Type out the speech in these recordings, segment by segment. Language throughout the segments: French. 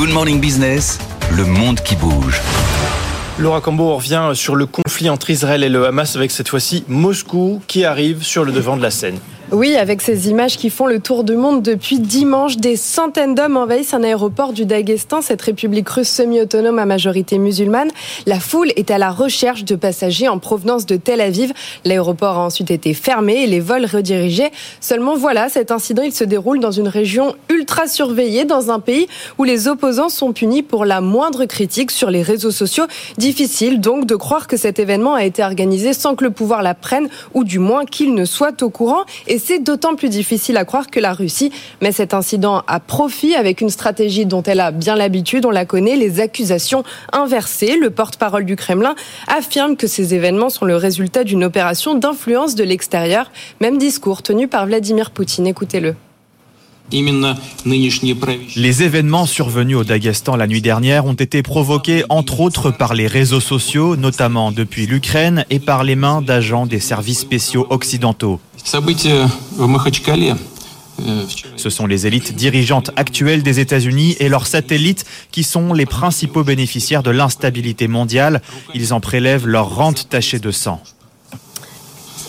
Good Morning Business, le monde qui bouge. Laura Cambo revient sur le conflit entre Israël et le Hamas avec cette fois-ci Moscou qui arrive sur le devant de la scène. Oui, avec ces images qui font le tour du monde depuis dimanche, des centaines d'hommes envahissent un aéroport du Daghestan, cette république russe semi-autonome à majorité musulmane. La foule est à la recherche de passagers en provenance de Tel Aviv. L'aéroport a ensuite été fermé et les vols redirigés. Seulement voilà, cet incident, il se déroule dans une région ultra surveillée, dans un pays où les opposants sont punis pour la moindre critique sur les réseaux sociaux. Difficile donc de croire que cet événement a été organisé sans que le pouvoir la prenne, ou du moins qu'il ne soit au courant. C'est d'autant plus difficile à croire que la Russie met cet incident à profit avec une stratégie dont elle a bien l'habitude, on la connaît, les accusations inversées. Le porte-parole du Kremlin affirme que ces événements sont le résultat d'une opération d'influence de l'extérieur. Même discours tenu par Vladimir Poutine. Écoutez-le. Les événements survenus au Daghestan la nuit dernière ont été provoqués entre autres par les réseaux sociaux, notamment depuis l'Ukraine, et par les mains d'agents des services spéciaux occidentaux. Ce sont les élites dirigeantes actuelles des États-Unis et leurs satellites qui sont les principaux bénéficiaires de l'instabilité mondiale. Ils en prélèvent leur rente tachée de sang.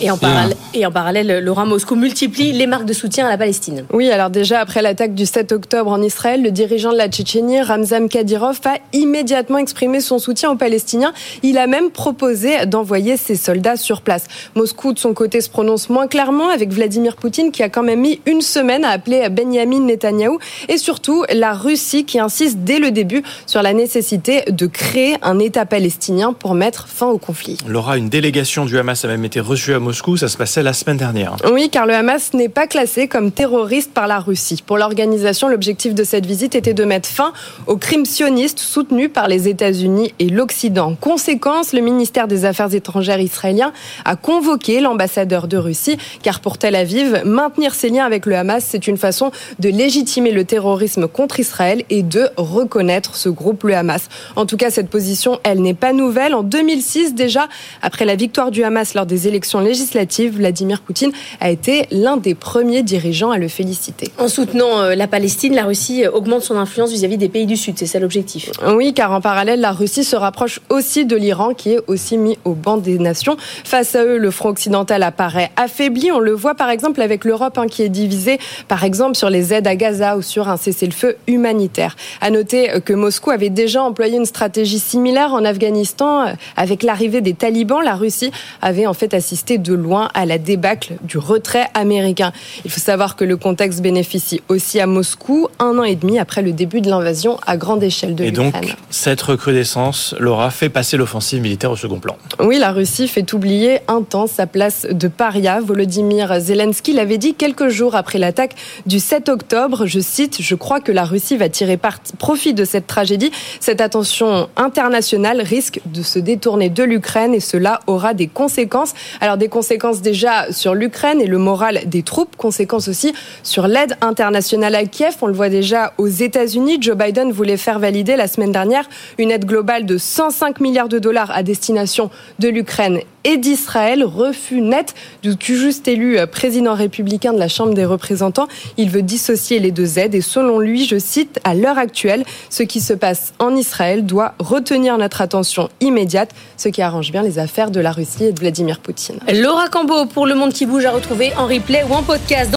Et en, parallèle, et en parallèle, Laurent Moscou multiplie les marques de soutien à la Palestine. Oui, alors déjà après l'attaque du 7 octobre en Israël, le dirigeant de la Tchétchénie, Ramzan Kadyrov, a immédiatement exprimé son soutien aux Palestiniens. Il a même proposé d'envoyer ses soldats sur place. Moscou, de son côté, se prononce moins clairement avec Vladimir Poutine, qui a quand même mis une semaine à appeler Benjamin Netanyahou, et surtout la Russie, qui insiste dès le début sur la nécessité de créer un État palestinien pour mettre fin au conflit. Laura, une délégation du Hamas a même été reçue à Moscou Moscou, ça se passait la semaine dernière. Oui, car le Hamas n'est pas classé comme terroriste par la Russie. Pour l'organisation, l'objectif de cette visite était de mettre fin aux crimes sionistes soutenus par les États-Unis et l'Occident. Conséquence, le ministère des Affaires étrangères israélien a convoqué l'ambassadeur de Russie, car pour Tel Aviv, maintenir ses liens avec le Hamas, c'est une façon de légitimer le terrorisme contre Israël et de reconnaître ce groupe, le Hamas. En tout cas, cette position, elle n'est pas nouvelle. En 2006, déjà, après la victoire du Hamas lors des élections législatives, Vladimir Poutine a été l'un des premiers dirigeants à le féliciter. En soutenant euh, la Palestine, la Russie augmente son influence vis-à-vis des pays du Sud. C'est ça l'objectif. Oui, car en parallèle, la Russie se rapproche aussi de l'Iran, qui est aussi mis au banc des nations. Face à eux, le front occidental apparaît affaibli. On le voit par exemple avec l'Europe, hein, qui est divisée, par exemple, sur les aides à Gaza ou sur un cessez-le-feu humanitaire. À noter que Moscou avait déjà employé une stratégie similaire en Afghanistan. Avec l'arrivée des talibans, la Russie avait en fait assisté de loin à la débâcle du retrait américain. Il faut savoir que le contexte bénéficie aussi à Moscou, un an et demi après le début de l'invasion à grande échelle de l'Ukraine. Et donc, cette recrudescence, Laura, fait passer l'offensive militaire au second plan. Oui, la Russie fait oublier un temps sa place de paria. Volodymyr Zelensky l'avait dit quelques jours après l'attaque du 7 octobre. Je cite, je crois que la Russie va tirer profit de cette tragédie. Cette attention internationale risque de se détourner de l'Ukraine et cela aura des conséquences. Alors des conséquences déjà sur l'Ukraine et le moral des troupes, conséquences aussi sur l'aide internationale à Kiev. On le voit déjà aux États-Unis. Joe Biden voulait faire valider la semaine dernière une aide globale de 105 milliards de dollars à destination de l'Ukraine et d'Israël. Refus net du tout juste élu président républicain de la Chambre des représentants. Il veut dissocier les deux aides et selon lui, je cite, à l'heure actuelle, ce qui se passe en Israël doit retenir notre attention immédiate, ce qui arrange bien les affaires de la Russie et de Vladimir Poutine. Laura Cambo pour Le Monde qui bouge à retrouver en replay ou en podcast.